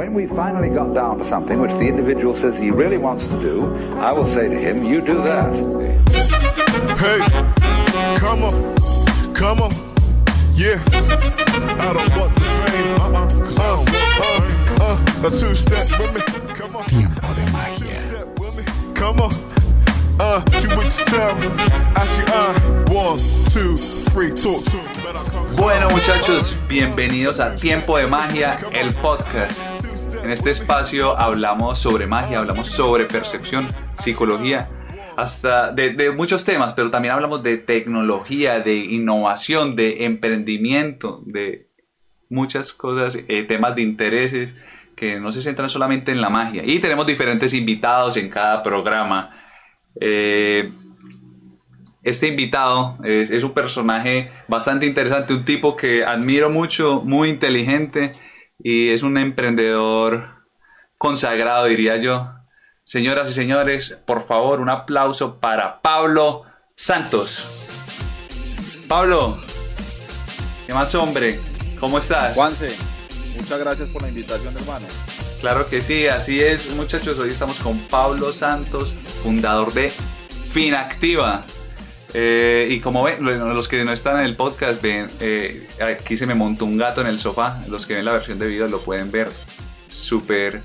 when we finally got down to something which the individual says he really wants to do, I will say to him, you do that. Hey, come on, come on, yeah. I don't want the pain, uh-uh, cause I don't want uh, uh, a two-step with me, come on. Tiempo de magia. Two-step with me, come on. Uh, do what you tell me. Actually, uh, one, two, three, talk to me. Bueno muchachos, bienvenidos a Tiempo de Magia, el podcast. En este espacio hablamos sobre magia, hablamos sobre percepción, psicología, hasta de, muchos temas, pero también hablamos de tecnología, de innovación, de emprendimiento, de muchas cosas, eh, temas de intereses que no se centran solamente en la magia. Y tenemos diferentes invitados en cada programa. Eh, este invitado es un personaje bastante interesante, un tipo que admiro mucho, muy inteligente y es un emprendedor consagrado, diría yo. Señoras y señores, por favor, un aplauso para Pablo Santos. Pablo, ¿qué más hombre? ¿Cómo estás? Juanse, muchas gracias por la invitación, hermano. Claro que sí, así es, muchachos. Hoy estamos con Pablo Santos, fundador de Finactiva. Eh, y como ven, lo- los que no están en el podcast, ven, eh, aquí se me montó un gato en el sofá. Los que ven la versión de video lo pueden ver. Súper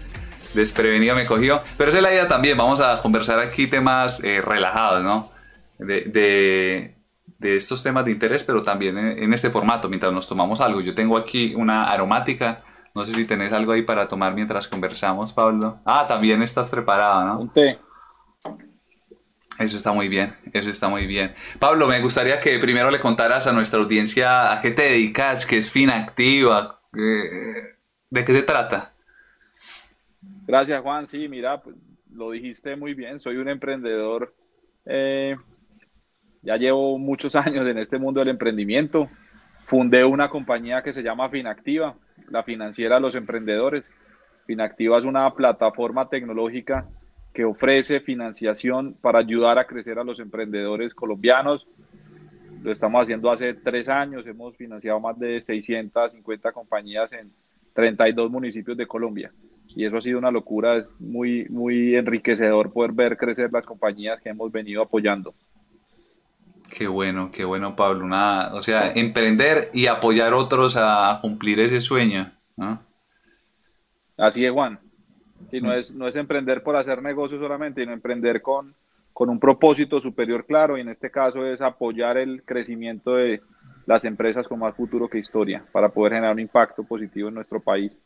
desprevenido me cogió. Pero esa es la idea también. Vamos a conversar aquí temas eh, relajados, ¿no? De, de- de estos temas de interés, pero también en, en este formato, mientras nos tomamos algo. Yo tengo aquí una aromática. No sé si tenés algo ahí para tomar mientras conversamos, Pablo. Ah, también estás preparado, ¿no? Un té. Eso está muy bien, eso está muy bien. Pablo, me gustaría que primero le contaras a nuestra audiencia a qué te dedicas, qué es Finactiva, de qué se trata. Gracias, Juan. Sí, mira, pues, lo dijiste muy bien. Soy un emprendedor. eh, ya llevo muchos años en este mundo del emprendimiento. Fundé una compañía que se llama Finactiva, la financiera de los emprendedores. Finactiva es una plataforma tecnológica que ofrece financiación para ayudar a crecer a los emprendedores colombianos. Lo estamos haciendo hace tres años. Hemos financiado más de 650 compañías en 32 municipios de Colombia. Y eso ha sido una locura. Es muy, muy enriquecedor poder ver crecer las compañías que hemos venido apoyando. Qué bueno, qué bueno, Pablo. Una, o sea, emprender y apoyar a otros a cumplir ese sueño, ¿no? Así es, Juan. Sí, no, es, no es emprender por hacer negocio solamente, sino emprender con, con un propósito superior claro. Y en este caso es apoyar el crecimiento de las empresas con más futuro que historia para poder generar un impacto positivo en nuestro país.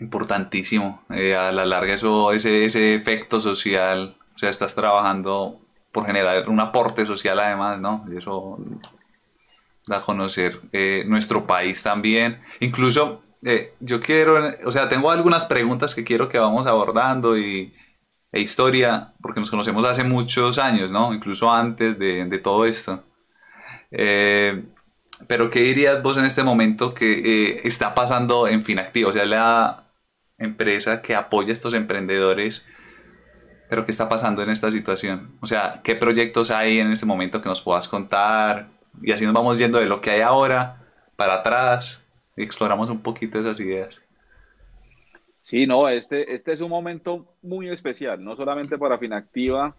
Importantísimo. Eh, a la larga eso, ese, ese efecto social, o sea, estás trabajando por generar un aporte social además, ¿no? Y eso da a conocer eh, nuestro país también. Incluso eh, yo quiero, o sea, tengo algunas preguntas que quiero que vamos abordando y, e historia, porque nos conocemos hace muchos años, ¿no? Incluso antes de, de todo esto. Eh, pero ¿qué dirías vos en este momento que eh, está pasando en Finactiva? O sea, la empresa que apoya a estos emprendedores, pero ¿qué está pasando en esta situación? O sea, ¿qué proyectos hay en este momento que nos puedas contar? Y así nos vamos yendo de lo que hay ahora para atrás exploramos un poquito esas ideas. Sí, no, este, este es un momento muy especial, no solamente para Finactiva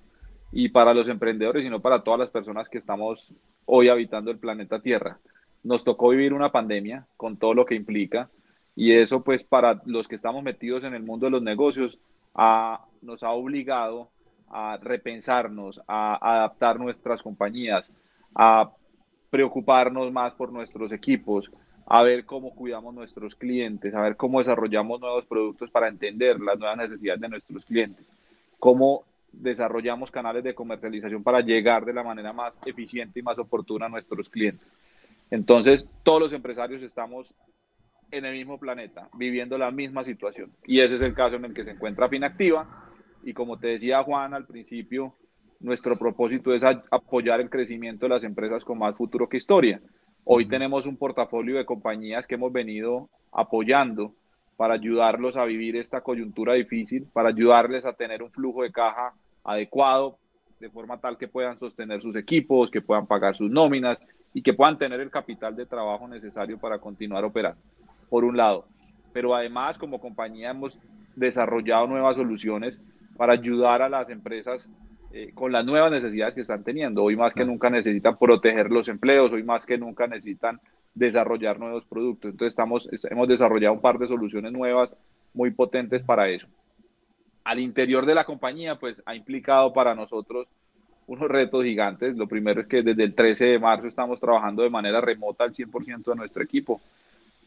y para los emprendedores, sino para todas las personas que estamos hoy habitando el planeta Tierra. Nos tocó vivir una pandemia con todo lo que implica y eso pues para los que estamos metidos en el mundo de los negocios a- nos ha obligado a repensarnos, a adaptar nuestras compañías, a preocuparnos más por nuestros equipos, a ver cómo cuidamos nuestros clientes, a ver cómo desarrollamos nuevos productos para entender las nuevas necesidades de nuestros clientes, cómo desarrollamos canales de comercialización para llegar de la manera más eficiente y más oportuna a nuestros clientes. Entonces, todos los empresarios estamos en el mismo planeta, viviendo la misma situación. Y ese es el caso en el que se encuentra Finactiva. Y como te decía Juan al principio, nuestro propósito es apoyar el crecimiento de las empresas con más futuro que historia. Hoy tenemos un portafolio de compañías que hemos venido apoyando para ayudarlos a vivir esta coyuntura difícil, para ayudarles a tener un flujo de caja adecuado, de forma tal que puedan sostener sus equipos, que puedan pagar sus nóminas y que puedan tener el capital de trabajo necesario para continuar operando, por un lado. pero además como compañía hemos desarrollado nuevas soluciones para ayudar a las empresas eh, con las nuevas necesidades que están teniendo. Hoy más que nunca necesitan proteger los empleos, hoy más que nunca necesitan desarrollar nuevos productos. Entonces estamos, hemos desarrollado un par de soluciones nuevas muy potentes para eso. Al interior de la compañía, pues ha implicado para nosotros unos retos gigantes. Lo primero es que desde el 13 de marzo estamos trabajando de manera remota al 100% de nuestro equipo.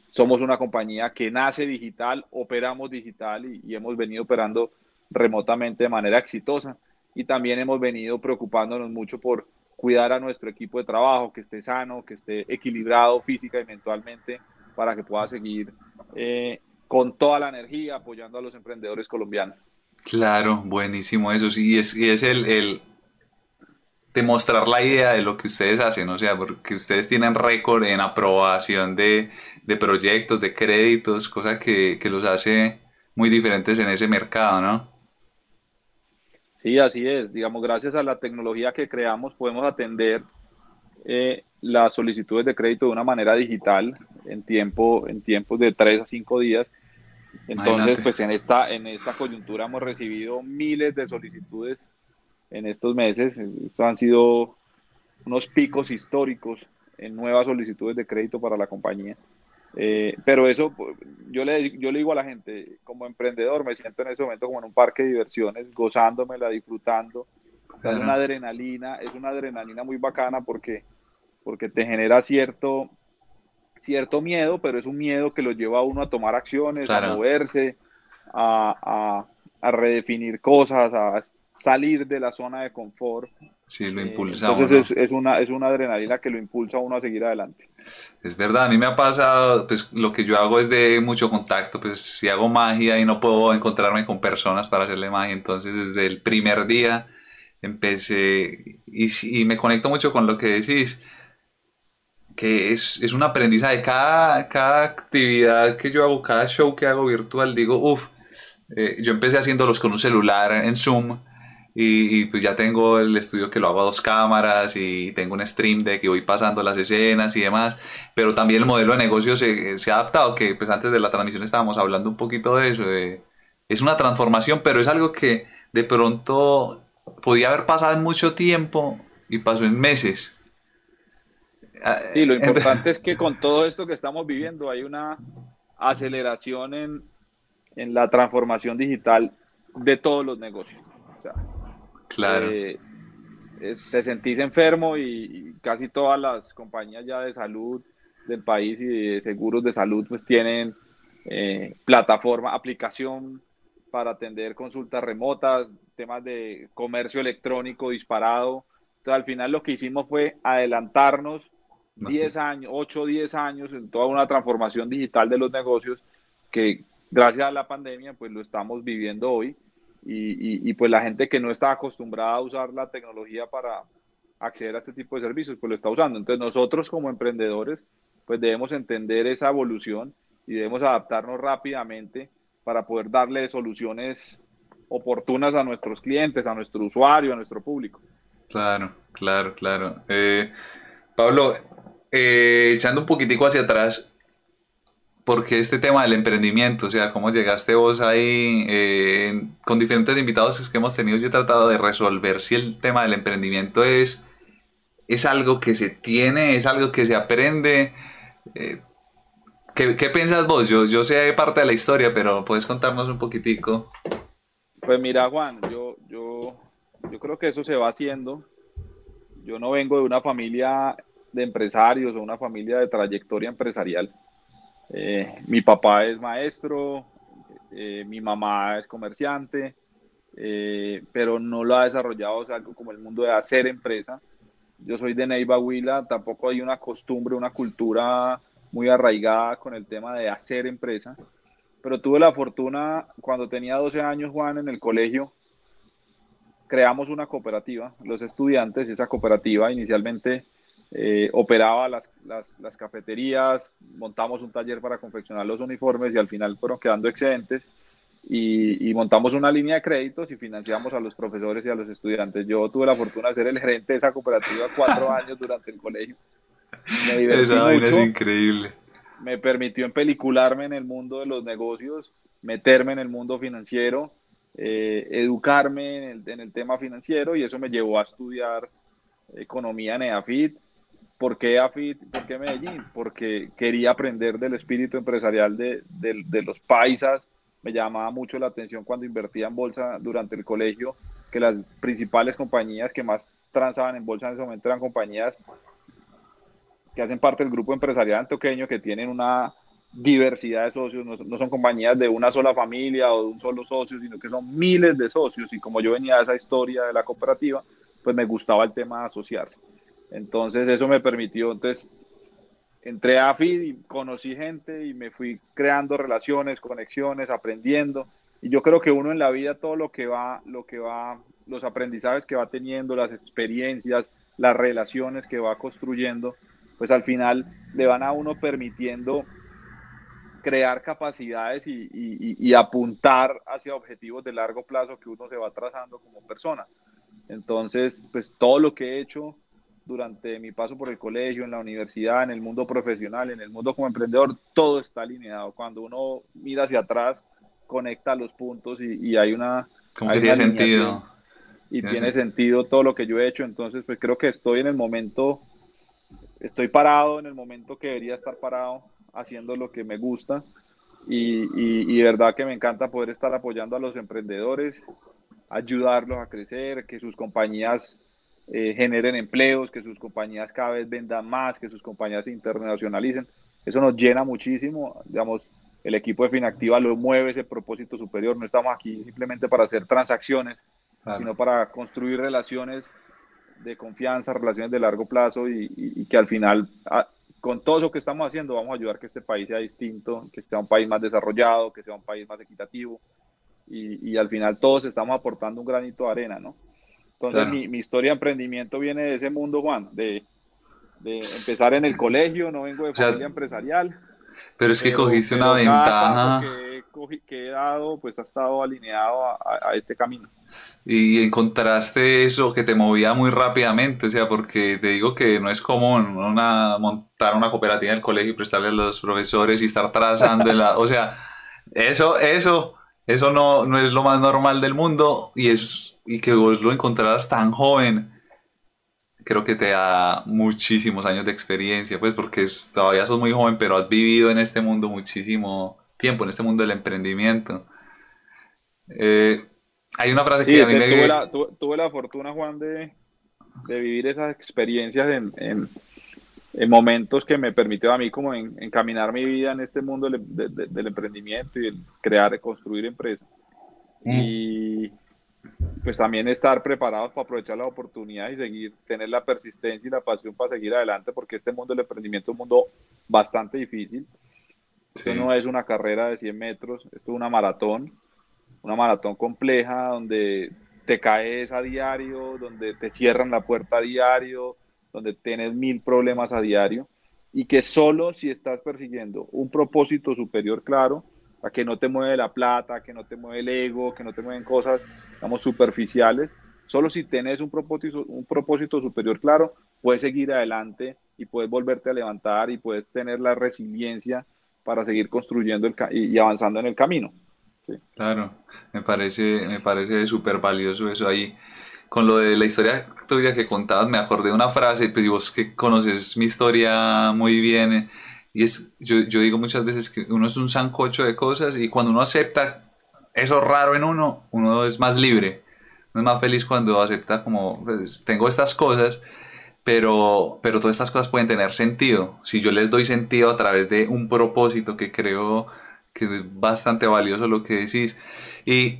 Somos una compañía que nace digital, operamos digital y, y hemos venido operando remotamente de manera exitosa. Y también hemos venido preocupándonos mucho por cuidar a nuestro equipo de trabajo, que esté sano, que esté equilibrado física y mentalmente para que pueda seguir eh, con toda la energía apoyando a los emprendedores colombianos. Claro, buenísimo eso. Sí, es, y es el, el demostrar la idea de lo que ustedes hacen, o sea, porque ustedes tienen récord en aprobación de, de proyectos, de créditos, cosa que, que los hace muy diferentes en ese mercado, ¿no? Sí, así es. Digamos, gracias a la tecnología que creamos, podemos atender eh, las solicitudes de crédito de una manera digital en tiempo, en tiempos de tres a cinco días. Entonces, pues en esta, en esta coyuntura hemos recibido miles de solicitudes en estos meses. Estos han sido unos picos históricos en nuevas solicitudes de crédito para la compañía. Eh, pero eso, yo le, yo le digo a la gente, como emprendedor, me siento en ese momento como en un parque de diversiones, gozándomela, disfrutando. Es una adrenalina, es una adrenalina muy bacana porque, porque te genera cierto, cierto miedo, pero es un miedo que lo lleva a uno a tomar acciones, a moverse, a, a, a redefinir cosas, a salir de la zona de confort. Sí, lo eh, impulsa. entonces es, es, una, es una adrenalina que lo impulsa a uno a seguir adelante. Es verdad, a mí me ha pasado, pues lo que yo hago es de mucho contacto, pues si hago magia y no puedo encontrarme con personas para hacerle magia, entonces desde el primer día empecé y, y me conecto mucho con lo que decís, que es, es un aprendizaje, cada, cada actividad que yo hago, cada show que hago virtual, digo, uff, eh, yo empecé haciéndolos con un celular en Zoom y, pues ya tengo el estudio que lo hago a dos cámaras y tengo un stream de que voy pasando las escenas y demás, pero también el modelo de negocio se, se ha adaptado, que pues antes de la transmisión estábamos hablando un poquito de eso, es una transformación, pero es algo que de pronto podía haber pasado en mucho tiempo y pasó en meses. Sí, lo importante es que con todo esto que estamos viviendo hay una aceleración en, en la transformación digital de todos los negocios. O sea, Claro. Eh, te sentís enfermo y, casi todas las compañías ya de salud del país y de seguros de salud pues tienen eh, plataforma, aplicación para atender consultas remotas, temas de comercio electrónico disparado. Entonces al final lo que hicimos fue adelantarnos 10 años, 8 o 10 años en toda una transformación digital de los negocios que gracias a la pandemia pues lo estamos viviendo hoy y, y, pues la gente que no está acostumbrada a usar la tecnología para acceder a este tipo de servicios, pues lo está usando. Entonces nosotros como emprendedores, pues debemos entender esa evolución y debemos adaptarnos rápidamente para poder darle soluciones oportunas a nuestros clientes, a nuestro usuario, a nuestro público. Claro, claro, claro. Eh, Pablo, eh, echando un poquitico hacia atrás, porque este tema del emprendimiento, o sea, cómo llegaste vos ahí eh, con diferentes invitados que hemos tenido, yo he tratado de resolver si el tema del emprendimiento es, es algo que se tiene, es algo que se aprende. Eh, ¿qué, ¿qué, piensas vos? Yo, yo sé parte de la historia, pero puedes contarnos un poquitico. Pues mira, Juan, yo, yo, yo creo que eso se va haciendo. Yo no vengo de una familia de empresarios o una familia de trayectoria empresarial eh, mi papá es maestro, eh, mi mamá es comerciante, eh, pero no lo ha desarrollado algo como el mundo de hacer empresa. Yo soy de Neiva Huila, tampoco hay una costumbre, una cultura muy arraigada con el tema de hacer empresa, pero tuve la fortuna cuando tenía 12 años, Juan, en el colegio, creamos una cooperativa, los estudiantes, esa cooperativa inicialmente eh, operaba las, las, las, cafeterías, montamos un taller para confeccionar los uniformes y al final fueron quedando excedentes y, y, montamos una línea de créditos y financiamos a los profesores y a los estudiantes. Yo tuve la fortuna de ser el gerente de esa cooperativa cuatro años durante el colegio. Me Esa vaina es increíble. me permitió empelicularme en el mundo de los negocios, meterme en el mundo financiero, eh, educarme en el, tema financiero y eso me llevó a estudiar economía en EAFIT. ¿Por qué EAFIT? ¿Por qué Medellín? Porque quería aprender del espíritu empresarial de, de los paisas. Me llamaba mucho la atención cuando invertía en bolsa durante el colegio que las principales compañías que más transaban en bolsa en ese momento eran compañías que hacen parte del grupo empresarial antioqueño, que tienen una diversidad de socios, no, son compañías de una sola familia o de un solo socio, sino que son miles de socios. Y como yo venía de esa historia de la cooperativa, pues me gustaba el tema de asociarse. Entonces eso me permitió, entonces entré a AFID y conocí gente y me fui creando relaciones, conexiones, aprendiendo. Y yo creo que uno en la vida todo lo que va, lo que va, los aprendizajes que va teniendo, las experiencias, las relaciones que va construyendo, pues al final le van a uno permitiendo crear capacidades y, apuntar hacia objetivos de largo plazo que uno se va trazando como persona. Entonces, pues todo lo que he hecho durante mi paso por el colegio, en la universidad, en el mundo profesional, en el mundo como emprendedor, todo está alineado. Cuando uno mira hacia atrás, conecta los puntos y, hay una... Como que tiene sentido. Y tiene sentido todo lo que yo he hecho. Entonces, pues creo que estoy en el momento estoy parado en el momento que debería estar parado haciendo lo que me gusta y, y, de verdad que me encanta poder estar apoyando a los emprendedores, ayudarlos a crecer, que sus compañías eh, generen empleos, que sus compañías cada vez vendan más, que sus compañías se internacionalicen. Eso nos llena muchísimo, digamos, el equipo de Finactiva lo mueve ese propósito superior, no estamos aquí simplemente para hacer transacciones, sino para construir relaciones de confianza, relaciones de largo plazo y, que al final, con todo lo que estamos haciendo, vamos a ayudar a que este país sea distinto, que sea un país más desarrollado, que sea un país más equitativo y, al final todos estamos aportando un granito de arena, ¿no? Entonces mi, mi, historia de emprendimiento viene de ese mundo, Juan, de, de empezar en el colegio, no vengo de familia empresarial. Pero es que cogiste una ventaja que he dado, pues ha estado alineado a, este camino. Y encontraste eso que te movía muy rápidamente, o sea, porque te digo que no es común una, montar una cooperativa en el colegio y prestarle a los profesores y estar trazando, la, o sea, eso, eso, eso no, no es lo más normal del mundo y, es, y que vos lo encontraras tan joven creo que te da muchísimos años de experiencia, pues porque todavía sos muy joven, pero has vivido en este mundo muchísimo tiempo en este mundo del emprendimiento. Eh, hay una frase que a mí me... Tuve la, tuve, la fortuna, Juan, de, de vivir esas experiencias en, en, en, momentos que me permitió a mí como encaminar mi vida en este mundo del, del emprendimiento y el crear, construir empresas. Mm. Y pues también estar preparados para aprovechar la oportunidad y seguir, tener la persistencia y la pasión para seguir adelante, porque este mundo del emprendimiento es un mundo bastante difícil. Esto no es una carrera de 100 metros, esto es una maratón, una maratón compleja donde te caes a diario, donde te cierran la puerta a diario, donde tienes mil problemas a diario y que solo si estás persiguiendo un propósito superior claro, a que no te mueve la plata, que no te mueve el ego, que no te mueven cosas, digamos, superficiales, solo si tienes un propósito, un propósito superior claro, puedes seguir adelante y puedes volverte a levantar y puedes tener la resiliencia para seguir construyendo el y avanzando en el camino. Claro, me parece, me parece súper valioso eso ahí. Con lo de la historia tuya que contabas, me acordé de una frase, pues vos que conoces mi historia muy bien, y es, yo, yo digo muchas veces que uno es un sancocho de cosas y cuando uno acepta eso raro en uno, uno es más libre, uno es más feliz cuando acepta como, pues, tengo estas cosas pero, pero todas estas cosas pueden tener sentido. Si yo les doy sentido a través de un propósito que creo que es bastante valioso lo que decís. Y,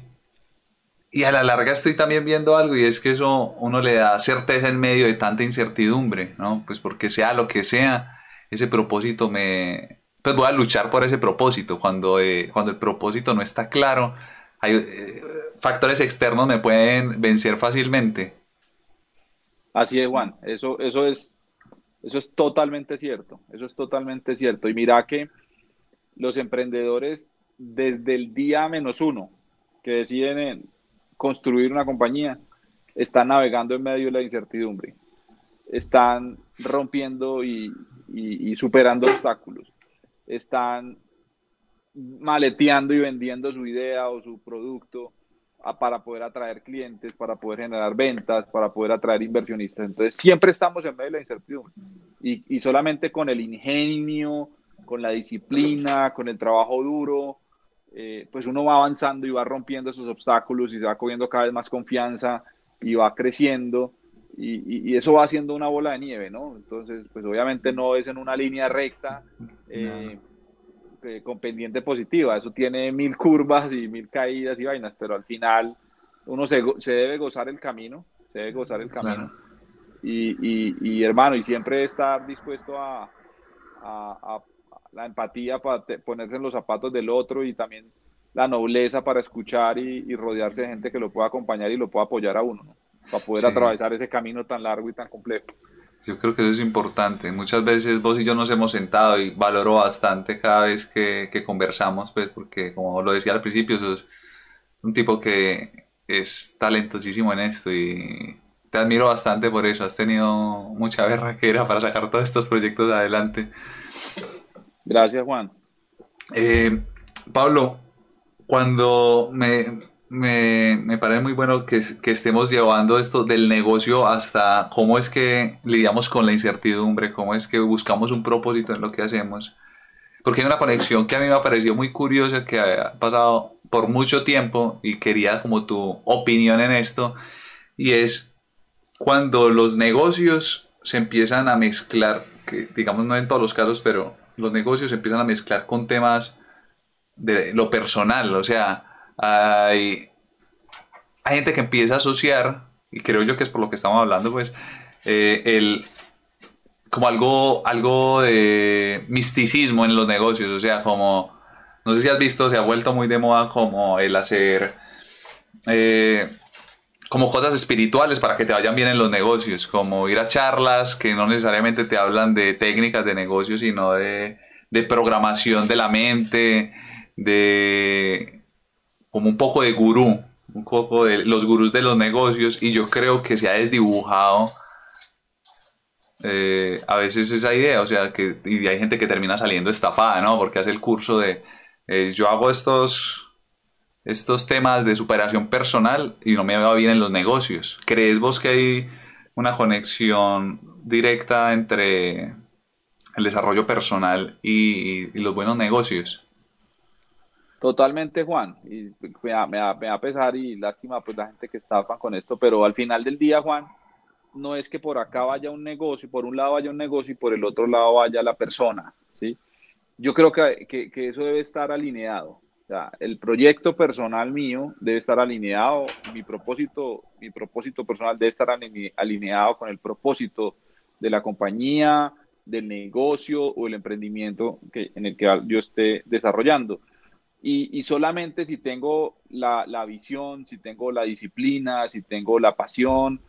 y a la larga estoy también viendo algo y es que eso uno le da certeza en medio de tanta incertidumbre, ¿no? Pues porque sea lo que sea, ese propósito me... Pues voy a luchar por ese propósito. Cuando, eh, cuando el propósito no está claro, hay eh, factores externos me pueden vencer fácilmente. Así es, Juan. Eso, eso, es, eso es totalmente cierto. Eso es totalmente cierto. Y mira que los emprendedores, desde el día menos uno que deciden construir una compañía, están navegando en medio de la incertidumbre. Están rompiendo y, superando obstáculos. están maleteando y vendiendo su idea o su producto para poder atraer clientes, para poder generar ventas, para poder atraer inversionistas. Entonces, siempre estamos en medio de la incertidumbre. Y, y solamente con el ingenio, con la disciplina, con el trabajo duro, eh, pues uno va avanzando y va rompiendo esos obstáculos y se va cogiendo cada vez más confianza y va creciendo. Y, y, eso va haciendo una bola de nieve, ¿no? Entonces, pues obviamente no es en una línea recta. Eh, eh, con pendiente positiva. Eso tiene mil curvas y mil caídas y vainas, pero al final uno se, se debe gozar el camino, se debe gozar el camino. Y, y, y, hermano, y siempre estar dispuesto a, a, a la empatía para ponerse en los zapatos del otro y también la nobleza para escuchar y, rodearse de gente que lo pueda acompañar y lo pueda apoyar a uno, para poder atravesar ese camino tan largo y tan complejo. Yo creo que eso es importante. Muchas veces vos y yo nos hemos sentado y valoro bastante cada vez que, que conversamos, pues porque como lo decía al principio, sos un tipo que es talentosísimo en esto y te admiro bastante por eso. Has tenido mucha era para sacar todos estos proyectos adelante. Gracias, Juan. Eh, Pablo, cuando me, me, me, parece muy bueno que, que, estemos llevando esto del negocio hasta cómo es que lidiamos con la incertidumbre, cómo es que buscamos un propósito en lo que hacemos. Porque hay una conexión que a mí me ha parecido muy curiosa, que ha pasado por mucho tiempo y quería como tu opinión en esto, y es cuando los negocios se empiezan a mezclar, digamos no en todos los casos, pero los negocios se empiezan a mezclar con temas de lo personal, o sea, hay, hay gente que empieza a asociar, y creo yo que es por lo que estamos hablando, pues, eh, el, como algo, algo de misticismo en los negocios, o sea, como, no sé si has visto, se ha vuelto muy de moda como el hacer... Eh, como cosas espirituales para que te vayan bien en los negocios, como ir a charlas que no necesariamente te hablan de técnicas de negocios, sino de, de programación de la mente, de como un poco de gurú, un poco de los gurús de los negocios y yo creo que se ha desdibujado eh, a veces esa idea, o sea, que y hay gente que termina saliendo estafada, ¿no? Porque hace el curso de eh, yo hago estos, estos temas de superación personal y no me va bien en los negocios. ¿Crees vos que hay una conexión directa entre el desarrollo personal y los buenos negocios? Totalmente, Juan. Y me da, me, pesar y lástima pues la gente que estafa con esto, pero al final del día, Juan, no es que por acá vaya un negocio, por un lado vaya un negocio y por el otro lado vaya la persona, ¿sí? Yo creo que, que, eso debe estar alineado. El proyecto personal mío debe estar alineado, mi propósito, mi propósito personal debe estar alineado con el propósito de la compañía, del negocio o el emprendimiento que, en el que yo esté desarrollando. Y, solamente si tengo la, visión, si tengo la disciplina, si tengo la pasión,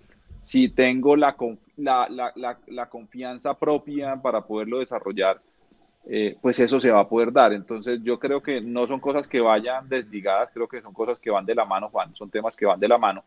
si tengo la, la, confianza propia para poderlo desarrollar, eh, pues eso se va a poder dar. Entonces yo creo que no son cosas que vayan desligadas, creo que son cosas que van de la mano, Juan, son temas que van de la mano,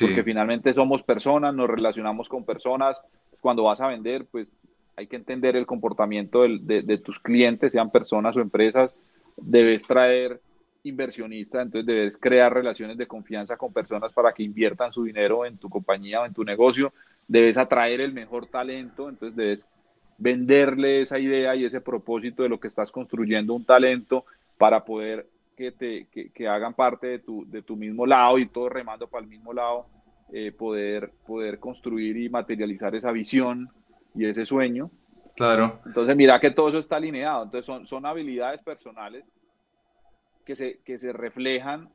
porque finalmente somos personas, nos relacionamos con personas, cuando vas a vender, pues hay que entender el comportamiento de tus clientes, sean personas o empresas, debes traer inversionistas, entonces debes crear relaciones de confianza con personas para que inviertan su dinero en tu compañía o en tu negocio, debes atraer el mejor talento, entonces debes venderle esa idea y ese propósito de lo que estás construyendo, un talento para poder que, te, que, hagan parte de tu, de tu mismo lado y todo remando para el mismo lado, eh, poder, poder construir y materializar esa visión y ese sueño. Claro. Entonces, mira que todo eso está alineado. Entonces, son, son habilidades personales que se, que se reflejan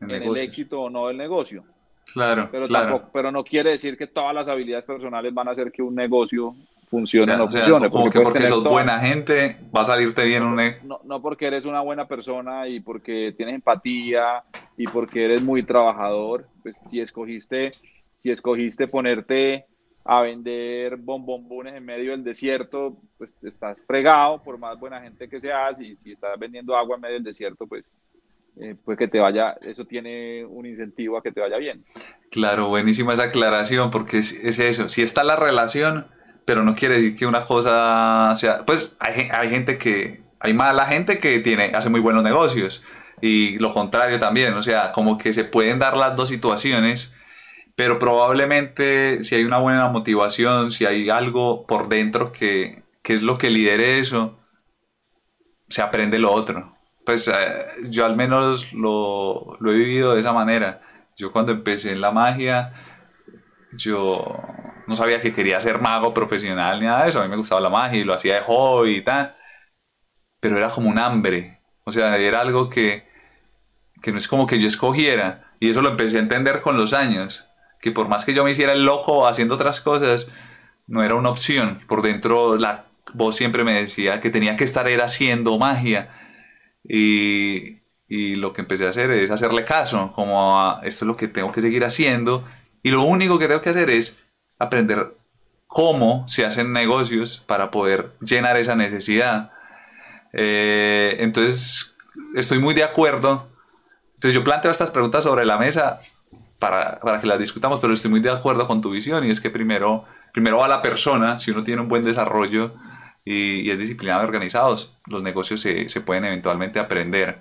en, el éxito o no del negocio. Claro, pero, claro. pero no quiere decir que todas las habilidades personales van a hacer que un negocio funcione o, no funcione. Porque, que porque sos buena gente, va a salirte bien un no, no porque eres una buena persona y porque tienes empatía y porque eres muy trabajador, pues si escogiste, si escogiste ponerte a vender bombombones en medio del desierto, pues estás fregado por más buena gente que seas y si estás vendiendo agua en medio del desierto, pues, eh, pues que te vaya, eso tiene un incentivo a que te vaya bien. Claro, buenísima esa aclaración porque es, eso, si está la relación, pero no quiere decir que una cosa sea, pues hay, hay gente que hay mala gente que tiene, hace muy buenos negocios y lo contrario también, o sea, como que se pueden dar las dos situaciones, pero probablemente si hay una buena motivación, si hay algo por dentro que, que es lo que lidere eso, se aprende lo otro. Pues eh, yo al menos lo, lo he vivido de esa manera. Yo cuando empecé en la magia, yo no sabía que quería ser mago profesional ni nada de eso. A mí me gustaba la magia y lo hacía de hobby y tal. Pero era como un hambre. O sea, era algo que, que no es como que yo escogiera. Y eso lo empecé a entender con los años. Que por más que yo me hiciera el loco haciendo otras cosas, no era una opción. Por dentro la voz siempre me decía que tenía que estar era haciendo magia. Y, y lo que empecé a hacer es hacerle caso, como esto es lo que tengo que seguir haciendo. Y lo único que tengo que hacer es aprender cómo se hacen negocios para poder llenar esa necesidad. Eh, entonces, estoy muy de acuerdo. Entonces, yo planteo estas preguntas sobre la mesa para, para, que las discutamos, pero estoy muy de acuerdo con tu visión y es que primero, primero va la persona, si uno tiene un buen desarrollo y, y es disciplinado y organizado, los negocios se, se, pueden eventualmente aprender.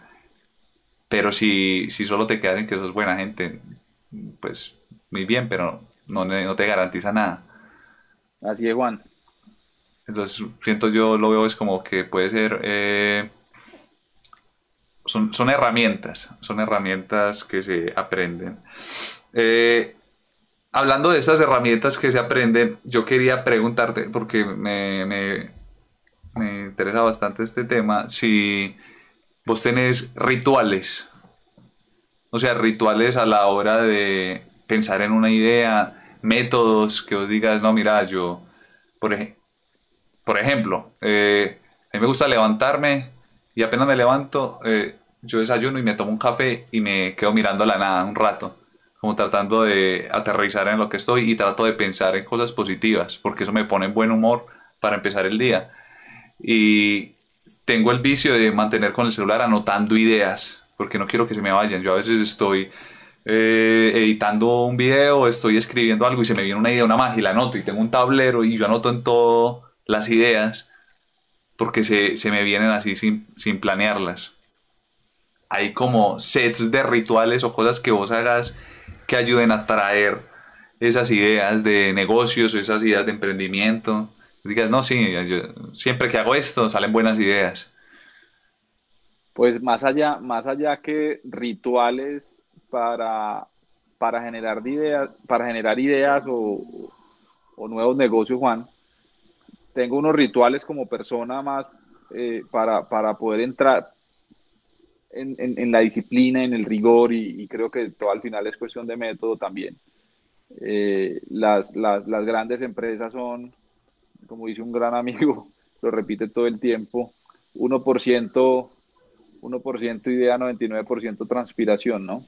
Pero si, si solo te quedas en que sos buena gente, pues muy bien, pero no, no te garantiza nada. Así es, Juan. Entonces, siento yo, lo veo es como que puede ser... Eh, son, herramientas, son herramientas que se aprenden. Eh, hablando de estas herramientas que se aprenden, yo quería preguntarte, porque me, me, me interesa bastante este tema, si vos tenés rituales, o sea, rituales a la hora de pensar en una idea, métodos que os digas, no, mira, yo, por, ej por ejemplo, eh, a mí me gusta levantarme y apenas me levanto, eh, yo desayuno y me tomo un café y me quedo mirando la nada un rato, como tratando de aterrizar en lo que estoy y trato de pensar en cosas positivas, porque eso me pone en buen humor para empezar el día. Y tengo el vicio de mantener con el celular anotando ideas, porque no quiero que se me vayan. Yo a veces estoy eh, editando un video, estoy escribiendo algo y se me viene una idea, una magia, y la anoto y tengo un tablero y yo anoto en todo las ideas porque se, se me vienen así sin, sin, planearlas. Hay como sets de rituales o cosas que vos hagas que ayuden a traer esas ideas de negocios o esas ideas de emprendimiento. Digas, no, sí, siempre que hago esto salen buenas ideas. Pues más allá, más allá que rituales para, para generar ideas, para generar ideas o, o, nuevos negocios, Juan. Tengo unos rituales como persona más eh, para, para, poder entrar en, en, en, la disciplina, en el rigor y, y, creo que todo al final es cuestión de método también. Eh, las, las, las grandes empresas son, como dice un gran amigo, lo repite todo el tiempo, 1%, 1% idea, 99% transpiración, ¿no?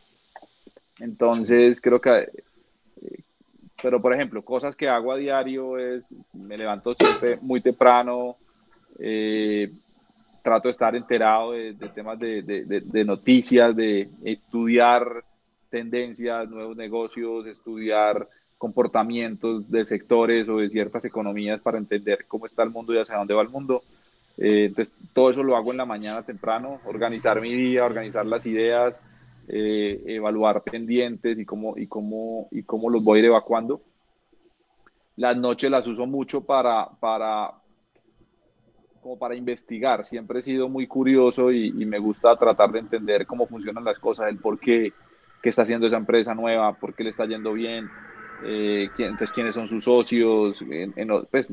Entonces, creo que, eh, pero por ejemplo, cosas que hago a diario es, me levanto siempre muy temprano, eh, trato de estar enterado de, de temas de, de, de, noticias, de estudiar tendencias, nuevos negocios, estudiar comportamientos de sectores o de ciertas economías para entender cómo está el mundo y hacia dónde va el mundo. Eh, entonces, todo eso lo hago en la mañana temprano, organizar mi día, organizar las ideas, eh, evaluar pendientes y cómo, y, cómo, y cómo los voy a ir evacuando. Las noches las uso mucho para, para, como para investigar. Siempre he sido muy curioso y, y, me gusta tratar de entender cómo funcionan las cosas, el por qué, qué está haciendo esa empresa nueva, por qué le está yendo bien, eh, quién, entonces quiénes son sus socios, en, en, pues,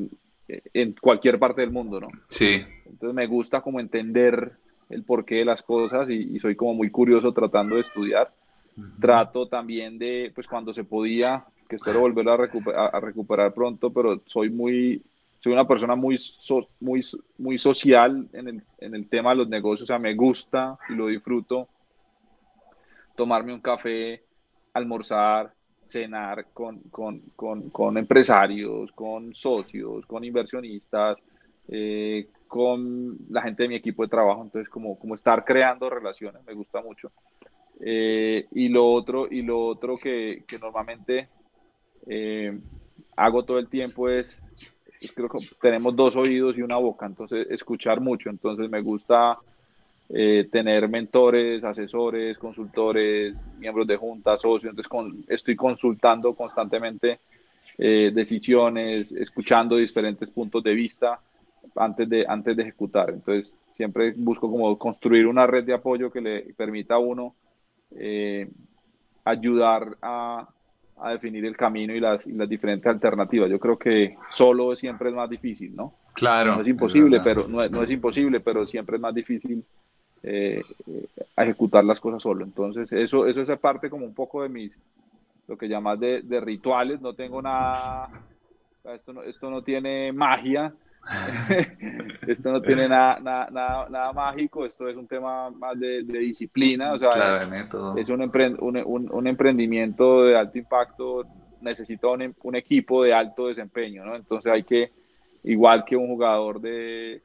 en cualquier parte del mundo, ¿no? Sí. Entonces me gusta como entender el porqué de las cosas y, y soy como muy curioso tratando de estudiar. Uh -huh. Trato también de, pues cuando se podía, que espero volver a, recuper a, a recuperar pronto, pero soy muy, soy una persona muy, so, muy, muy social en el, en el tema de los negocios, o sea, me gusta y lo disfruto tomarme un café, almorzar, cenar con, con, con, con empresarios, con socios, con inversionistas, eh, con la gente de mi equipo de trabajo, entonces como, como estar creando relaciones, me gusta mucho. Eh, y lo otro, y lo otro que, que normalmente eh, hago todo el tiempo es creo que tenemos dos oídos y una boca, entonces escuchar mucho, entonces me gusta eh, tener mentores, asesores, consultores, miembros de junta, socios, entonces con, estoy consultando constantemente eh, decisiones, escuchando diferentes puntos de vista antes de, antes de ejecutar, entonces siempre busco como construir una red de apoyo que le permita a uno eh, ayudar a, a, definir el camino y las, y las, diferentes alternativas. Yo creo que solo siempre es más difícil, ¿no? Claro. No es imposible, es pero no es, no es, imposible, pero siempre es más difícil eh, ejecutar las cosas solo. Entonces, eso, eso es parte como un poco de mis, lo que llamas de, de rituales. No tengo nada, esto no, esto no tiene magia, esto no tiene nada, nada, nada, mágico, esto es un tema más de, de disciplina, o sea, claro, es un, emprend, un, un, un, emprendimiento de alto impacto, necesita un, un, equipo de alto desempeño, ¿no? Entonces hay que, igual que un jugador de,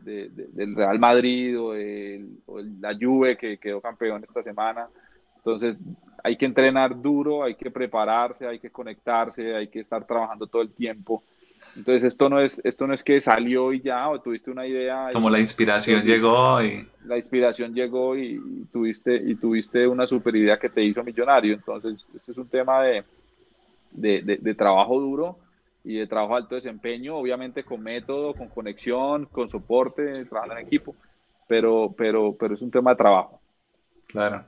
de, de del Real Madrid o, el, o la Juve que quedó campeón esta semana, entonces hay que entrenar duro, hay que prepararse, hay que conectarse, hay que estar trabajando todo el tiempo entonces esto no es esto no es que salió y ya o tuviste una idea como la inspiración llegó y la inspiración llegó y, tuviste y tuviste una super idea que te hizo millonario. Entonces esto es un tema de, de, de, de trabajo duro y de trabajo de alto desempeño, obviamente con método, con conexión, con soporte, trabajando en equipo, pero pero pero es un tema de trabajo. Claro.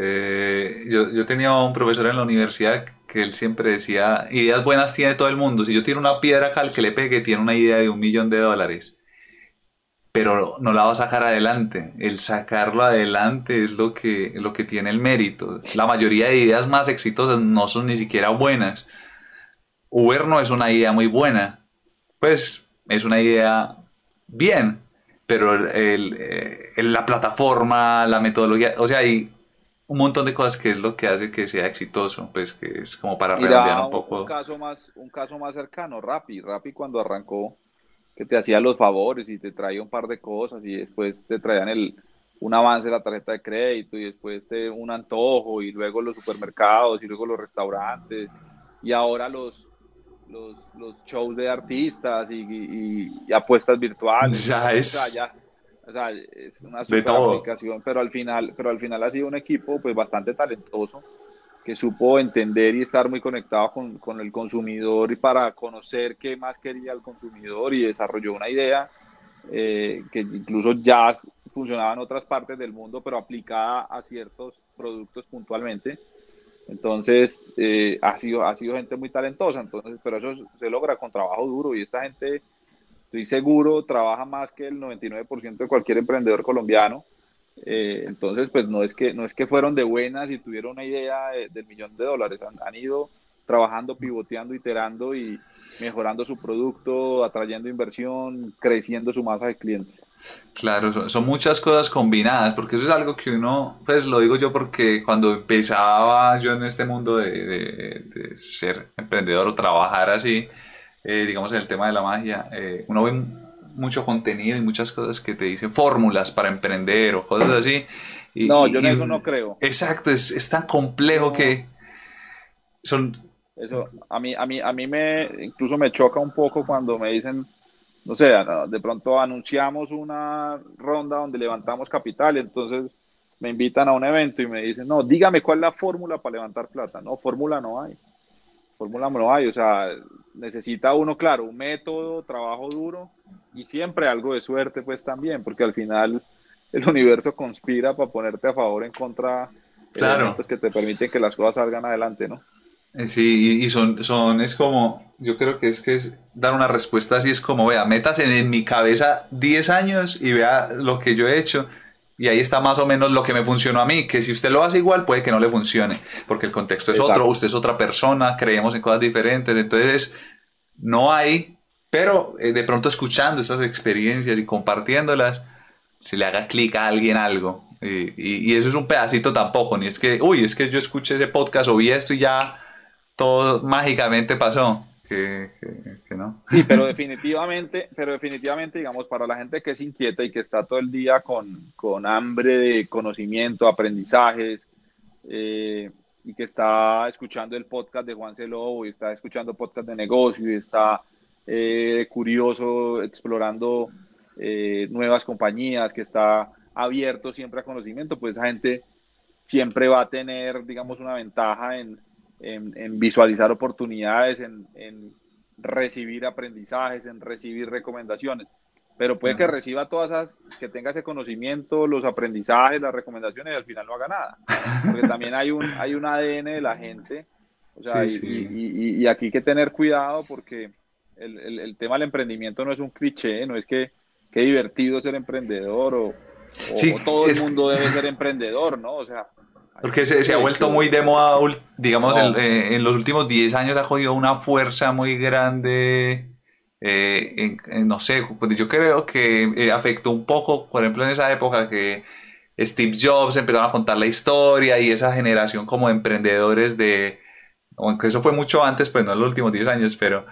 Eh, yo, tenía un profesor en la universidad que él siempre decía, ideas buenas tiene todo el mundo. Si yo tiro una piedra acá al que le pegue, tiene una idea de un millón de dólares. Pero no la va a sacar adelante. El sacarlo adelante es lo que, lo que tiene el mérito. La mayoría de ideas más exitosas no son ni siquiera buenas. Uber no es una idea muy buena. Pues es una idea bien. Pero el, el, el, la plataforma, la metodología, o sea, hay un montón de cosas que es lo que hace que sea exitoso, pues que es como para redondear un poco. Un caso más, un caso más cercano, Rappi. Rappi cuando arrancó, que te hacía los favores y te traía un par de cosas y después te traían el, un avance de la tarjeta de crédito y después te, un antojo y luego los supermercados y luego los restaurantes y ahora los, los, los shows de artistas y, y, y apuestas virtuales. Ya es. O sea, ya, o sea, es una super aplicación, pero al final, pero al final ha sido un equipo pues bastante talentoso que supo entender y estar muy conectado con, con, el consumidor y para conocer qué más quería el consumidor y desarrolló una idea eh, que incluso ya funcionaba en otras partes del mundo, pero aplicada a ciertos productos puntualmente. Entonces, eh, ha, sido, ha sido gente muy talentosa, entonces, pero eso se logra con trabajo duro y esta gente estoy seguro, trabaja más que el 99% de cualquier emprendedor colombiano. Eh, entonces, pues no es, que, no es que fueron de buenas y tuvieron una idea de, del millón de dólares, han, ido trabajando, pivoteando, iterando y mejorando su producto, atrayendo inversión, creciendo su masa de clientes. Claro, son, muchas cosas combinadas, porque eso es algo que uno, pues lo digo yo porque cuando empezaba yo en este mundo de ser emprendedor o trabajar así, eh, digamos, en el tema de la magia, eh, uno ve mucho contenido y muchas cosas que te dicen fórmulas para emprender o cosas así. Y, no, yo en eso no creo. Exacto, es, es tan complejo no. que son... Eso, a mí, a, mí, a mí me, incluso me choca un poco cuando me dicen, no sé, de pronto anunciamos una ronda donde levantamos capital entonces me invitan a un evento y me dicen, no, dígame cuál es la fórmula para levantar plata. No, fórmula no hay. Fórmula no hay, o sea, necesita uno, claro, un método, trabajo duro y siempre algo de suerte, pues también, porque al final el universo conspira para ponerte a favor en contra claro. que te permiten que las cosas salgan adelante, ¿no? Sí, y son, son, es como, yo creo que es que es dar una respuesta así, es como, vea, metas en, en mi cabeza 10 años y vea lo que yo he hecho y ahí está más o menos lo que me funcionó a mí, que si usted lo hace igual puede que no le funcione, porque el contexto es Exacto. otro, usted es otra persona, creemos en cosas diferentes, entonces no hay, pero eh, de pronto escuchando estas experiencias y compartiéndolas, se le haga clic a alguien algo. Y, y, y, eso es un pedacito tampoco, ni es que, uy, es que yo escuché ese podcast o vi esto y ya todo mágicamente pasó. Que, que, que, no. Sí, pero definitivamente, pero definitivamente, digamos, para la gente que es inquieta y que está todo el día con, con hambre de conocimiento, aprendizajes, eh, y que está escuchando el podcast de Juan Celobo y está escuchando podcast de negocio y está eh, curioso, explorando eh, nuevas compañías, que está abierto siempre a conocimiento, pues esa gente siempre va a tener, digamos, una ventaja en, en, visualizar oportunidades, en, en, recibir aprendizajes, en recibir recomendaciones. Pero puede que reciba todas esas, que tenga ese conocimiento, los aprendizajes, las recomendaciones y al final no haga nada. Porque también hay un, hay un ADN de la gente. O sea, y, Y, y, aquí hay que tener cuidado porque el, el, el, tema del emprendimiento no es un cliché, no es que qué divertido ser emprendedor o, o todo el mundo debe ser emprendedor, ¿no? O sea, porque se, se, ha vuelto muy de moda, digamos, eh, en, los últimos 10 años ha cogido una fuerza muy grande. Eh, no sé, pues yo creo que eh, afectó un poco, por ejemplo, en esa época que Steve Jobs empezaron a contar la historia y esa generación como de emprendedores de, aunque eso fue mucho antes, pues no en los últimos 10 años, pero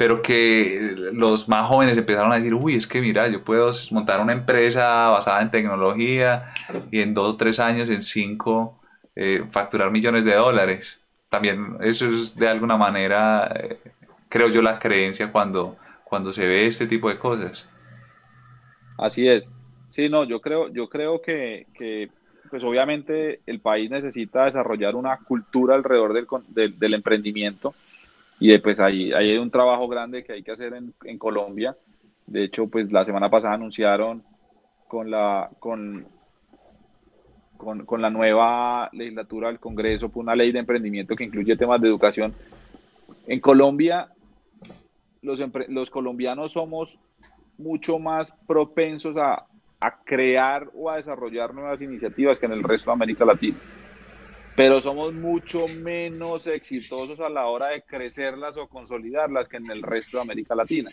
pero que los más jóvenes empezaron a decir, uy, es que mira, yo puedo montar una empresa basada en tecnología y en dos o tres años, en cinco, eh, facturar millones de dólares. También eso es de alguna manera, eh, creo yo, la creencia cuando, cuando se ve este tipo de cosas. Así es. Sí, no, yo creo, yo creo que, que pues obviamente el país necesita desarrollar una cultura alrededor del, del emprendimiento y pues ahí, hay un trabajo grande que hay que hacer en, en, Colombia. De hecho, pues la semana pasada anunciaron con la, con, con, con la nueva legislatura del Congreso una ley de emprendimiento que incluye temas de educación. En Colombia, los, los colombianos somos mucho más propensos a, a crear o a desarrollar nuevas iniciativas que en el resto de América Latina pero somos mucho menos exitosos a la hora de crecerlas o consolidarlas que en el resto de América Latina.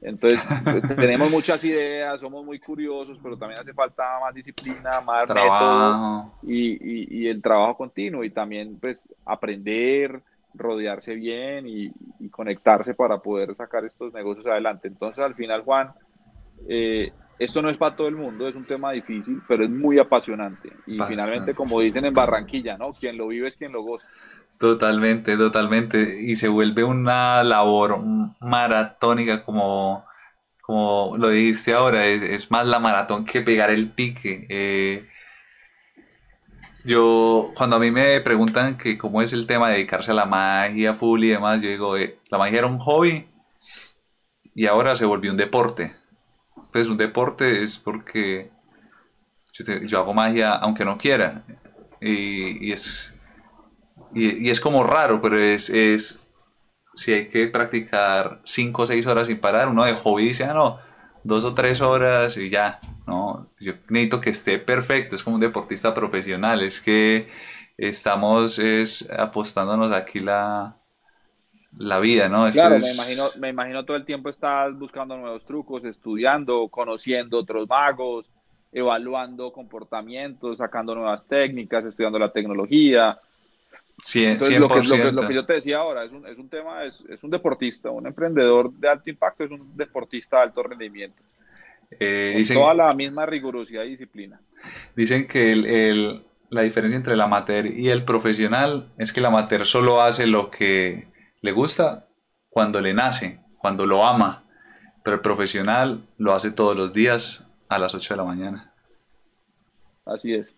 Entonces, pues, tenemos muchas ideas, somos muy curiosos, pero también hace falta más disciplina, más método y, y, el trabajo continuo y también pues aprender, rodearse bien y, y, conectarse para poder sacar estos negocios adelante. Entonces, al final, Juan, eh, esto no es para todo el mundo, es un tema difícil, pero es muy apasionante. Y finalmente, como dicen en Barranquilla, ¿no? Quien lo vive es quien lo goza. Totalmente, totalmente. Y se vuelve una labor maratónica como, como lo dijiste ahora, es, más la maratón que pegar el pique. Eh, yo, cuando a mí me preguntan que cómo es el tema de dedicarse a la magia full y demás, yo digo, eh, la magia era un hobby y ahora se volvió un deporte pues un deporte es porque yo, hago magia aunque no quiera. Y, es, y, es como raro, pero es, es, si hay que practicar 5 o 6 horas sin parar, uno de hobby dice, ah, no, dos o tres horas y ya, ¿no? Yo necesito que esté perfecto, es como un deportista profesional, es que estamos es, apostándonos aquí la, la vida, ¿no? claro, me, imagino, me imagino todo el tiempo estás buscando nuevos trucos, estudiando, conociendo otros magos, evaluando comportamientos, sacando nuevas técnicas, estudiando la tecnología. Sí, Entonces, lo, que, lo, que, yo te decía ahora, es un, es un tema, es, es, un deportista, un emprendedor de alto impacto es un deportista de alto rendimiento. Eh, con toda la misma rigurosidad y disciplina. Dicen que el, el, la diferencia entre el amateur y el profesional es que el amateur solo hace lo que le gusta cuando le nace, cuando lo ama, pero el profesional lo hace todos los días a las 8 de la mañana. Así es.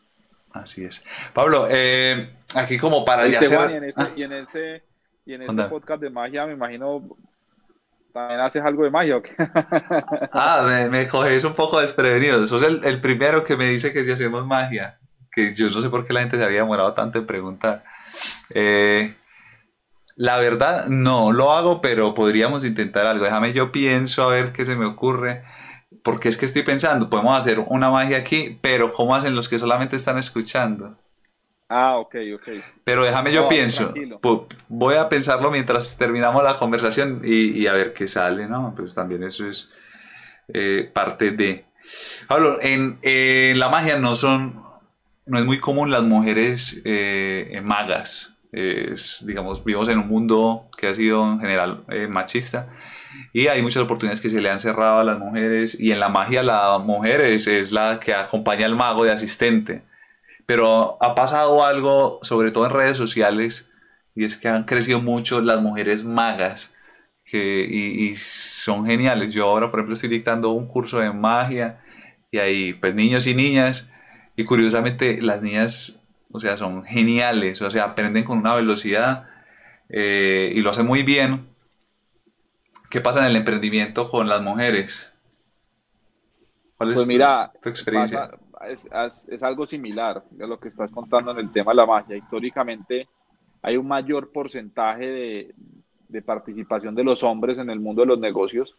Así es. Pablo, eh, aquí como para ya este. Ah. y en este, y en este, podcast de magia, me imagino, también haces algo de magia. ah, me, me, coges un poco desprevenido. Sos el, el primero que me dice que si hacemos magia. Que yo no sé por qué la gente se había demorado tanto en preguntar. Eh, la verdad, no lo hago, pero podríamos intentar algo. Déjame, yo pienso a ver qué se me ocurre. Porque es que estoy pensando, podemos hacer una magia aquí, pero ¿cómo hacen los que solamente están escuchando? Ah, ok, ok. Pero déjame, yo pienso. Voy a pensarlo mientras terminamos la conversación y, a ver qué sale, ¿no? Pues también eso es eh, parte de. Pablo, en, la magia no son. No es muy común las mujeres eh, magas es, digamos, vivimos en un mundo que ha sido en general eh, machista y hay muchas oportunidades que se le han cerrado a las mujeres y en la magia la mujer es, la que acompaña al mago de asistente. Pero ha pasado algo, sobre todo en redes sociales, y es que han crecido mucho las mujeres magas que, y, y son geniales. Yo ahora, por ejemplo, estoy dictando un curso de magia y hay pues niños y niñas y curiosamente las niñas, o sea, son geniales, o sea, aprenden con una velocidad eh, y lo hacen muy bien. ¿Qué pasa en el emprendimiento con las mujeres? ¿Cuál es pues mira, tu, experiencia? es, algo similar a lo que estás contando en el tema de la magia. Históricamente hay un mayor porcentaje de, participación de los hombres en el mundo de los negocios.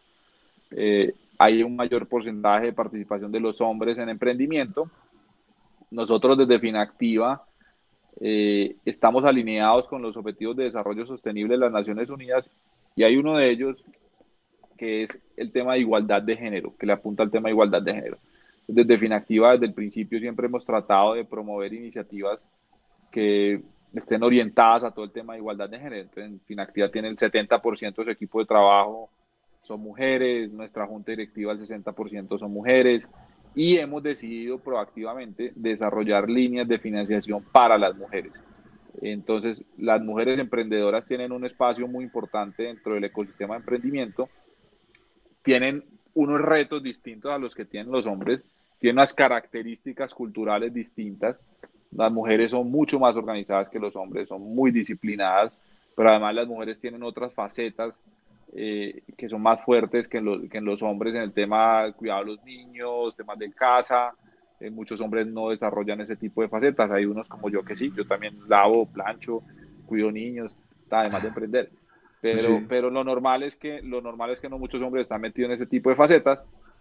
Eh, hay un mayor porcentaje de participación de los hombres en emprendimiento. Nosotros desde Finactiva eh, estamos alineados con los Objetivos de Desarrollo Sostenible de las Naciones Unidas y hay uno de ellos que es el tema de igualdad de género, que le apunta al tema de igualdad de género. Desde Finactiva, desde el principio, siempre hemos tratado de promover iniciativas que estén orientadas a todo el tema de igualdad de género. Entonces, Finactiva tiene el 70% de su equipo de trabajo son mujeres, nuestra junta directiva el 60% son mujeres y hemos decidido proactivamente desarrollar líneas de financiación para las mujeres. Entonces, las mujeres emprendedoras tienen un espacio muy importante dentro del ecosistema de emprendimiento, tienen unos retos distintos a los que tienen los hombres, tienen unas características culturales distintas. Las mujeres son mucho más organizadas que los hombres, son muy disciplinadas, pero además las mujeres tienen otras facetas eh, que son más fuertes que en, los, que en los hombres en el tema del cuidado de los niños, temas de casa. Eh, muchos hombres no desarrollan ese tipo de facetas. Hay unos como yo que sí, yo también lavo, plancho, cuido niños, además de emprender. Pero, pero lo, normal es que, lo normal es que no muchos hombres están metidos en ese tipo de facetas.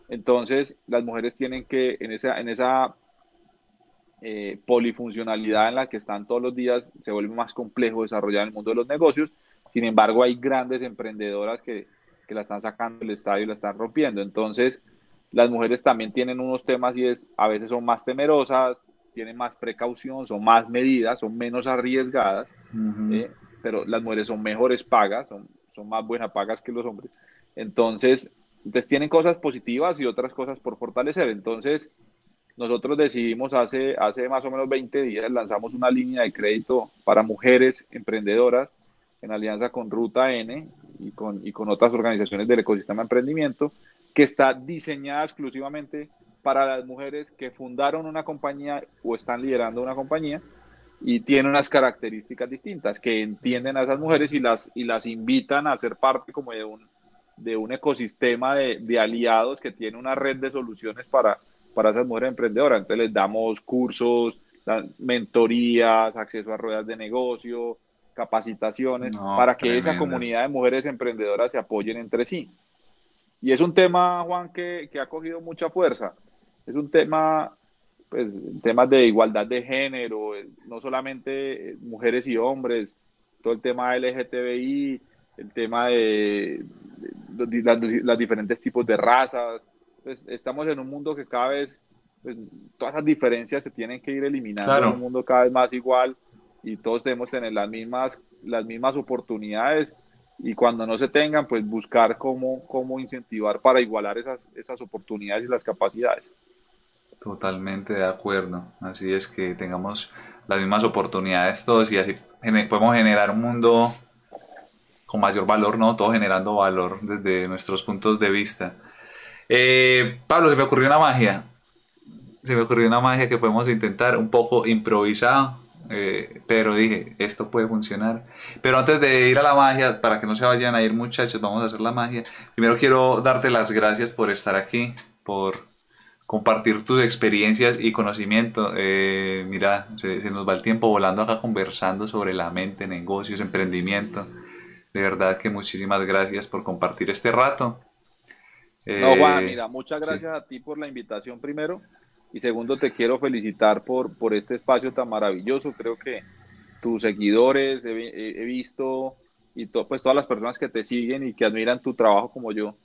Entonces, las mujeres tienen que, en esa, en esa eh, polifuncionalidad en la que están todos los días, se vuelve más complejo desarrollar el mundo de los negocios sin embargo, hay grandes emprendedoras que, que la están sacando del estadio y la están rompiendo. Entonces, las mujeres también tienen unos temas y es, a veces son más temerosas, tienen más precaución, son más medidas, son menos arriesgadas, ¿eh? pero las mujeres son mejores pagas, son, son más buenas pagas que los hombres. Entonces, entonces tienen cosas positivas y otras cosas por fortalecer. Entonces, nosotros decidimos hace, hace más o menos 20 días, lanzamos una línea de crédito para mujeres emprendedoras en alianza con Ruta N y con, y con otras organizaciones del ecosistema de emprendimiento, que está diseñada exclusivamente para las mujeres que fundaron una compañía o están liderando una compañía y tiene unas características distintas, que entienden a esas mujeres y las, y las invitan a ser parte como de un, de un ecosistema de, de aliados que tiene una red de soluciones para, para esas mujeres emprendedoras. Entonces les damos cursos, mentorías, acceso a ruedas de negocio, capacitaciones, para que esa comunidad de mujeres emprendedoras se apoyen entre sí. Y es un tema, Juan, que, que ha cogido mucha fuerza. Es un tema, pues, temas de igualdad de género, eh, no solamente mujeres y hombres, todo el tema LGTBI, el tema de, las, diferentes tipos de razas. Pues, estamos en un mundo que cada vez, pues, todas esas diferencias se tienen que ir eliminando, en un mundo cada vez más igual y todos debemos tener las mismas, las mismas oportunidades y cuando no se tengan, pues buscar cómo, cómo incentivar para igualar esas, esas oportunidades y las capacidades. Totalmente de acuerdo. Así es que tengamos las mismas oportunidades todos y así podemos generar un mundo con mayor valor, ¿no? Todo generando valor desde nuestros puntos de vista. Eh, Pablo, se me ocurrió una magia. Se me ocurrió una magia que podemos intentar un poco improvisada eh, pero dije, esto puede funcionar. Pero antes de ir a la magia, para que no se vayan a ir muchachos, vamos a hacer la magia. Primero quiero darte las gracias por estar aquí, por compartir tus experiencias y conocimiento. Eh, mira, se, nos va el tiempo volando acá conversando sobre la mente, negocios, emprendimiento. De verdad que muchísimas gracias por compartir este rato. no, Juan, eh, mira, muchas gracias a ti por la invitación primero. Y segundo, te quiero felicitar por, por este espacio tan maravilloso. Creo que tus seguidores he, visto y pues todas las personas que te siguen y que admiran tu trabajo como yo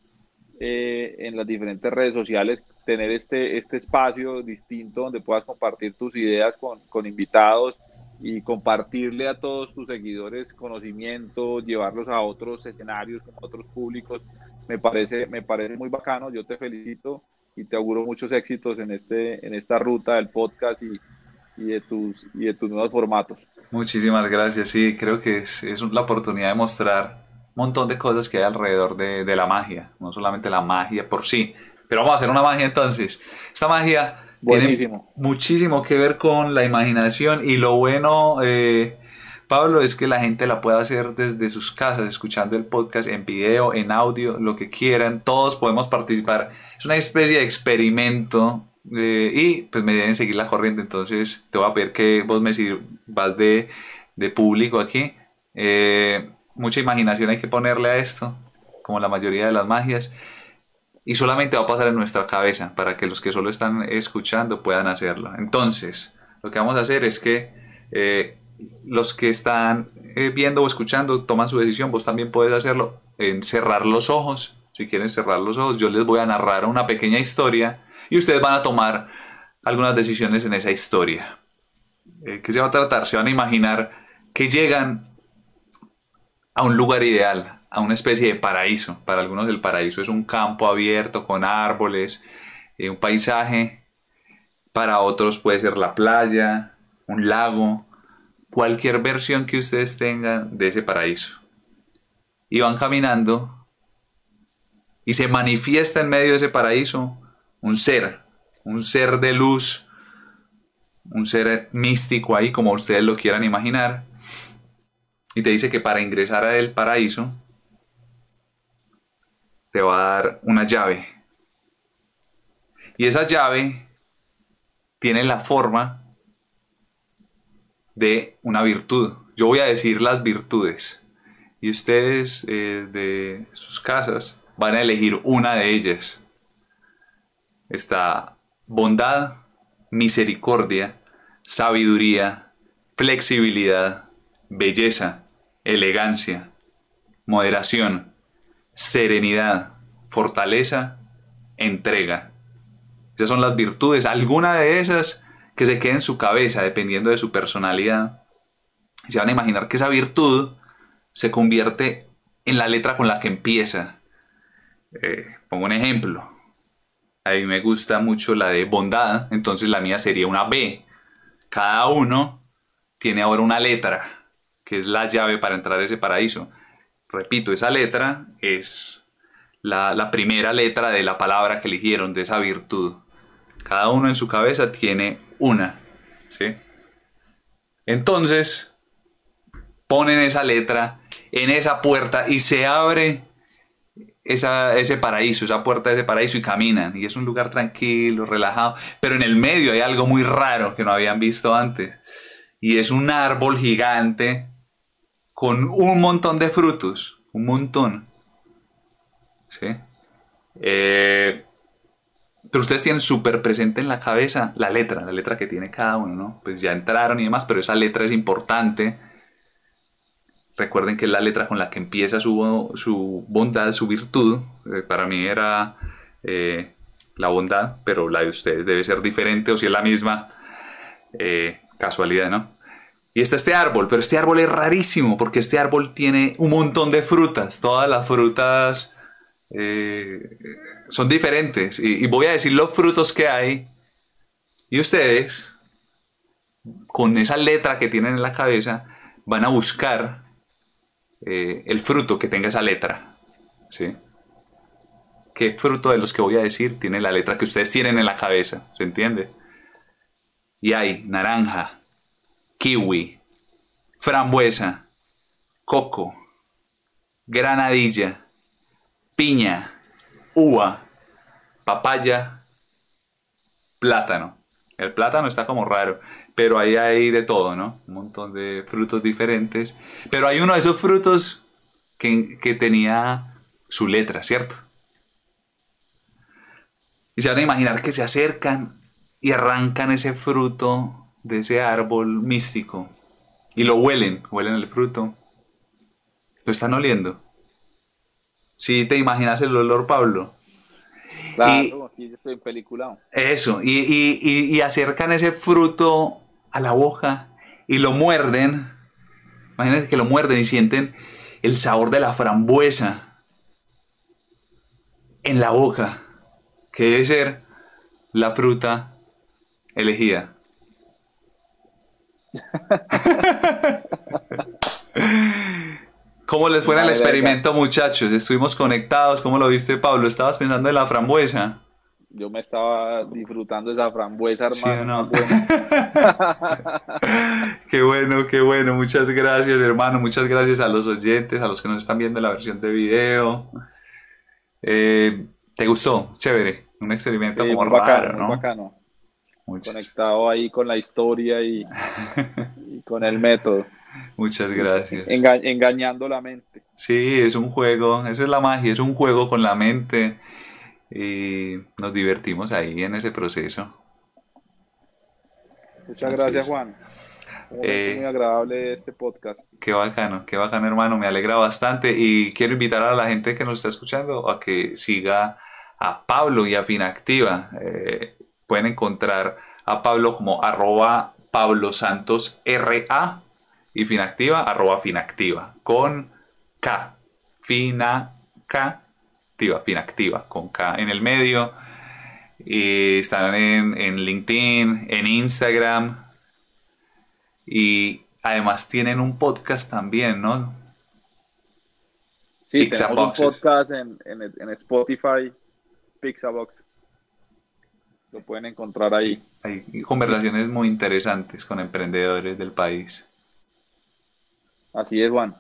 eh, en las diferentes redes sociales, tener este, este espacio distinto donde puedas compartir tus ideas con, con invitados y compartirle a todos tus seguidores conocimiento, llevarlos a otros escenarios con otros públicos, me parece, me parece muy bacano. Yo te felicito y te auguro muchos éxitos en, este, en esta ruta del podcast y, y de, tus, y de tus nuevos formatos. Muchísimas gracias, sí, creo que es, es la oportunidad de mostrar montón de cosas que hay alrededor de, de la magia, no solamente la magia por sí. Pero vamos a hacer una magia entonces. Esta magia Buenísimo. tiene muchísimo que ver con la imaginación y lo bueno, eh, Pablo, es que la gente la puede hacer desde sus casas, escuchando el podcast en video, en audio, lo que quieran. Todos podemos participar. Es una especie de experimento eh, y pues me deben seguir la corriente. Entonces te voy a pedir que vos me vas de, de público aquí. Eh, mucha imaginación hay que ponerle a esto, como la mayoría de las magias. Y solamente va a pasar en nuestra cabeza para que los que solo están escuchando puedan hacerlo. Entonces, lo que vamos a hacer es que eh, los que están eh, viendo o escuchando toman su decisión. Vos también puedes hacerlo en cerrar los ojos. Si quieren cerrar los ojos, yo les voy a narrar una pequeña historia y ustedes van a tomar algunas decisiones en esa historia. Eh, ¿Qué se va a tratar? Se van a imaginar que llegan a un lugar ideal, a una especie de paraíso. Para algunos el paraíso es un campo abierto con árboles, eh, un paisaje. Para otros puede ser la playa, un lago, cualquier versión que ustedes tengan de ese paraíso. Y van caminando y se manifiesta en medio de ese paraíso un ser, un ser de luz, un ser místico ahí como ustedes lo quieran imaginar. Y te dice que para ingresar al paraíso te va a dar una llave. Y esa llave tiene la forma de una virtud. Yo voy a decir las virtudes. Y ustedes eh, de sus casas van a elegir una de ellas. Está bondad, misericordia, sabiduría, flexibilidad, belleza, elegancia, moderación, serenidad, fortaleza, entrega. Esas son las virtudes. Alguna de esas que se quede en su cabeza dependiendo de su personalidad. Se van a imaginar que esa virtud se convierte en la letra con la que empieza. Eh, pongo un ejemplo. A mí me gusta mucho la de bondad, entonces la mía sería una B. Cada uno tiene ahora una letra, que es la llave para entrar a ese paraíso. Repito, esa letra es la, la primera letra de la palabra que eligieron, de esa virtud. Cada uno en su cabeza tiene una. ¿sí? Entonces, ponen esa letra en esa puerta y se abre esa, ese paraíso, esa puerta de ese paraíso y caminan. Y es un lugar tranquilo, relajado. Pero en el medio hay algo muy raro que no habían visto antes. Y es un árbol gigante con un montón de frutos. Un montón. ¿Sí? Eh, pero ustedes tienen súper presente en la cabeza la letra, la letra que tiene cada uno, ¿no? Pues ya entraron y demás, pero esa letra es importante. Recuerden que es la letra con la que empieza su, su bondad, su virtud. Eh, para mí era eh, la bondad, pero la de ustedes debe ser diferente o si es la misma, eh, casualidad, ¿no? Y está este árbol, pero este árbol es rarísimo porque este árbol tiene un montón de frutas. Todas las frutas son diferentes. Y, voy a decir los frutos que hay. Y ustedes, con esa letra que tienen en la cabeza, van a buscar eh, el fruto que tenga esa letra. ¿Sí? ¿Qué fruto de los que voy a decir tiene la letra que ustedes tienen en la cabeza? ¿Se entiende? Y hay naranja, kiwi, frambuesa, coco, granadilla, piña, uva, papaya, plátano. El plátano está como raro, pero ahí hay de todo, ¿no? Un montón de frutos diferentes. Pero hay uno de esos frutos que, que tenía su letra, ¿cierto? Y se van a imaginar que se acercan y arrancan ese fruto de ese árbol místico y lo huelen, huelen el fruto. Lo están oliendo. Si te imaginas el olor, Pablo. Claro, aquí estoy peliculado. Eso, y, acercan ese fruto a la boca y lo muerden. Imagínense que lo muerden y sienten el sabor de la frambuesa en la boca, que debe ser la fruta elegida. ¿Cómo les fue en el experimento, muchachos? Estuvimos conectados. ¿Cómo lo viste, Pablo? ¿Estabas pensando en la frambuesa? Yo me estaba disfrutando esa frambuesa, hermano. ¿Sí o no? qué bueno, qué bueno. Muchas gracias, hermano. Muchas gracias a los oyentes, a los que nos están viendo la versión de video. Eh, ¿Te gustó? Chévere. Un experimento Sí, como muy bacano, raro, muy ¿no? bacano. Muchas, Conectado ahí con la historia y, y con el método. Muchas gracias. Enga- engañando la mente. Sí, es un juego, eso es la magia, es un juego con la mente y nos divertimos ahí en ese proceso. Muchas gracias. Juan. Eh, muy agradable este podcast. Qué bacano, qué bacano hermano, me alegra bastante y quiero invitar a la gente que nos está escuchando a que siga a Pablo y a Finactiva. Eh, pueden encontrar a Pablo como arroba Pablo Santos RA y Finactiva arroba Finactiva con K. Finactiva, Finactiva con K en el medio. Y están en, en LinkedIn, en Instagram, y además tienen un podcast también, ¿no? Sí, Pixaboxes. tenemos un podcast en, en, en Spotify, Pixabox. Lo pueden encontrar ahí. Hay conversaciones muy interesantes con emprendedores del país. Así es, Juan.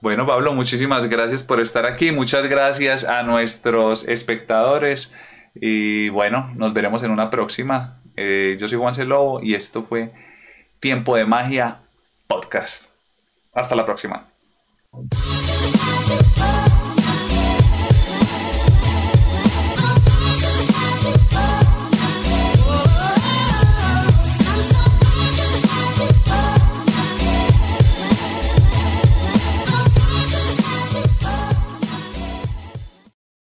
Bueno, Pablo, muchísimas gracias por estar aquí. Muchas gracias a nuestros espectadores. Y bueno, nos veremos en una próxima. Eh, yo soy Juan Celobo y esto fue Tiempo de Magia Podcast. Hasta la próxima.